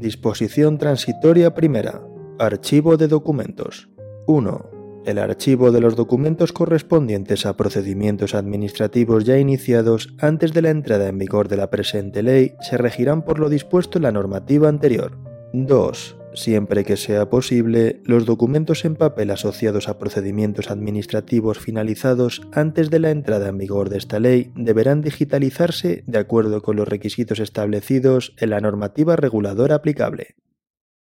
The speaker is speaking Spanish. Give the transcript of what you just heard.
Disposición transitoria primera. Archivo de documentos. 1. El archivo de los documentos correspondientes a procedimientos administrativos ya iniciados antes de la entrada en vigor de la presente ley se regirán por lo dispuesto en la normativa anterior. 2. Siempre que sea posible, los documentos en papel asociados a procedimientos administrativos finalizados antes de la entrada en vigor de esta ley deberán digitalizarse de acuerdo con los requisitos establecidos en la normativa reguladora aplicable.